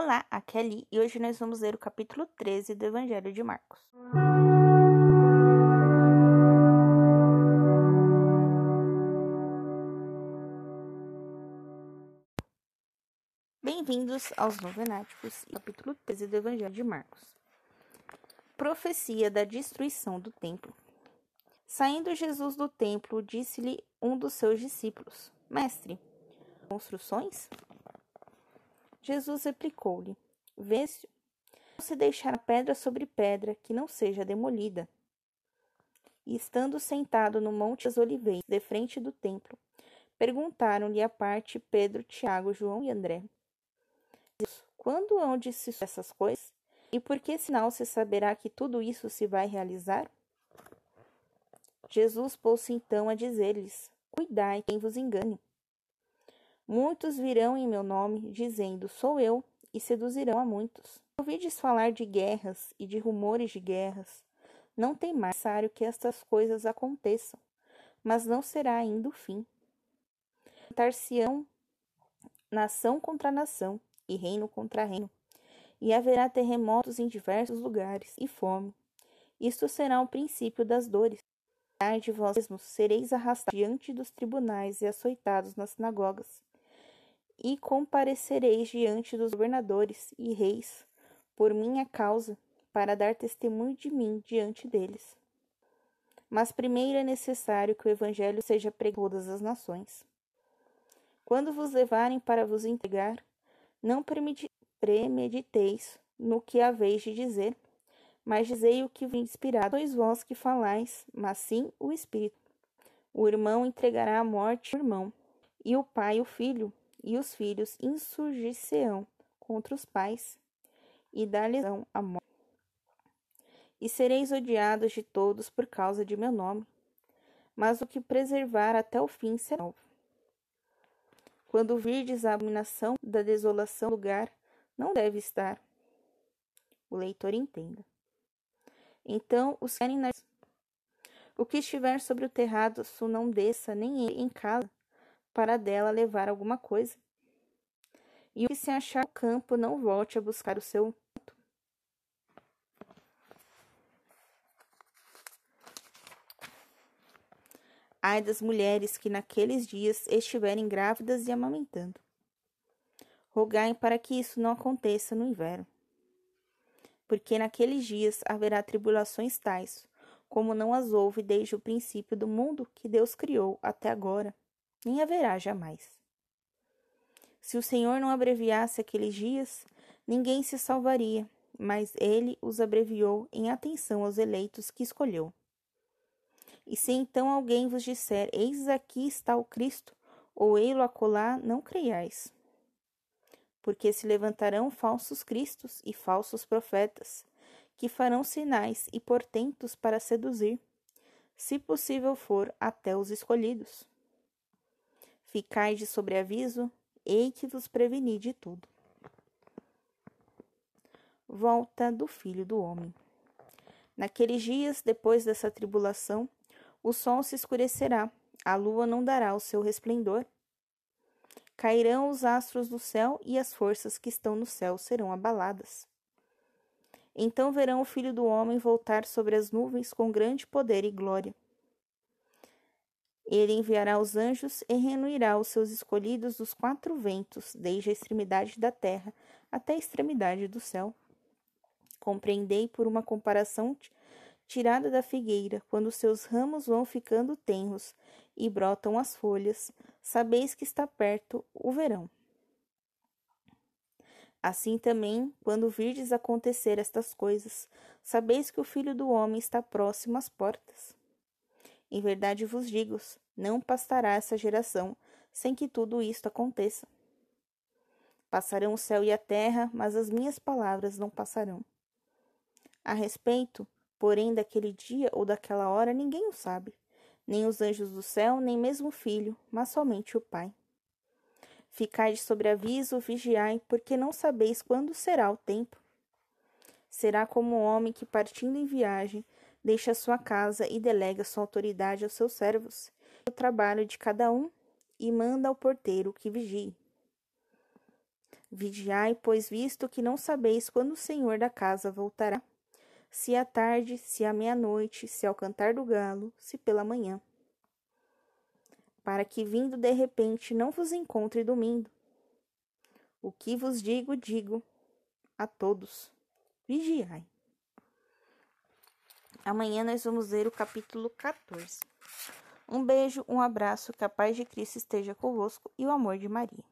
Olá, aqui é Li e hoje nós vamos ler o capítulo 13 do Evangelho de Marcos. Bem-vindos aos Novenáticos, capítulo 13 do Evangelho de Marcos. Profecia da destruição do templo. Saindo Jesus do templo, disse-lhe um dos seus discípulos: Mestre, construções? Jesus replicou-lhe: Vês, não se deixará pedra sobre pedra que não seja demolida. E estando sentado no Monte das Oliveiras, de frente do templo, perguntaram-lhe à parte Pedro, Tiago, João e André: Quando hão de se essas coisas? E por que sinal se saberá que tudo isso se vai realizar? Jesus pôs-se então a dizer-lhes: Cuidai quem vos engane Muitos virão em meu nome, dizendo: Sou eu, e seduzirão a muitos. Ouvides falar de guerras e de rumores de guerras. Não tem mais necessário que estas coisas aconteçam, mas não será ainda o fim. Tar-se-ão nação contra nação, e reino contra reino, e haverá terremotos em diversos lugares, e fome. Isto será o princípio das dores. De vós mesmos sereis arrastados diante dos tribunais e açoitados nas sinagogas e comparecereis diante dos governadores e reis por minha causa, para dar testemunho de mim diante deles. Mas primeiro é necessário que o evangelho seja pregado a todas as nações. Quando vos levarem para vos entregar, não premediteis no que haveis de dizer, mas dizei o que vos inspirado. Sois vós que falais, mas sim o Espírito. O irmão entregará à morte o irmão, e o pai o filho, e os filhos insurgir-se-ão contra os pais e dar-lhes a morte. E sereis odiados de todos por causa de meu nome, mas o que preservar até o fim será salvo. Quando virdes a abominação da desolação lugar, não deve estar. O leitor entenda. Então os querem na... O que estiver sobre o terrado, su não desça nem em casa, para dela levar alguma coisa. E o que se achar no campo não volte a buscar o seu Ai das mulheres que naqueles dias estiverem grávidas e amamentando. Rogai para que isso não aconteça no inverno. Porque naqueles dias haverá tribulações tais, como não as houve desde o princípio do mundo que Deus criou até agora nem haverá jamais. Se o Senhor não abreviasse aqueles dias, ninguém se salvaria, mas ele os abreviou em atenção aos eleitos que escolheu. E se então alguém vos disser: Eis aqui está o Cristo, ou ei-lo acolá, não creiais. Porque se levantarão falsos cristos e falsos profetas, que farão sinais e portentos para seduzir, se possível for, até os escolhidos. Ficai de sobreaviso, ei que vos preveni de tudo. Volta do Filho do Homem. Naqueles dias, depois dessa tribulação, o sol se escurecerá, a lua não dará o seu resplendor. Cairão os astros do céu e as forças que estão no céu serão abaladas. Então verão o Filho do Homem voltar sobre as nuvens com grande poder e glória. Ele enviará os anjos e reunirá os seus escolhidos dos quatro ventos, desde a extremidade da terra até a extremidade do céu. Compreendei por uma comparação tirada da figueira, quando seus ramos vão ficando tenros e brotam as folhas, sabeis que está perto o verão. Assim também, quando virdes acontecer estas coisas, sabeis que o Filho do Homem está próximo às portas. Em verdade vos digo, não passará essa geração sem que tudo isto aconteça. Passarão o céu e a terra, mas as minhas palavras não passarão. A respeito, porém, daquele dia ou daquela hora, ninguém o sabe, nem os anjos do céu, nem mesmo o filho, mas somente o Pai. Ficai de sobreaviso, vigiai, porque não sabeis quando será o tempo. Será como o homem que, partindo em viagem, deixa sua casa e delega sua autoridade aos seus servos, o trabalho de cada um, e manda ao porteiro que vigie. Vigiai, pois visto que não sabeis quando o Senhor da casa voltará, se à tarde, se à meia-noite, se ao cantar do galo, se pela manhã. Para que vindo de repente não vos encontre dormindo. O que vos digo, digo a todos: vigiai. Amanhã nós vamos ler o capítulo 14. Um beijo, um abraço, que a paz de Cristo esteja convosco e o amor de Maria.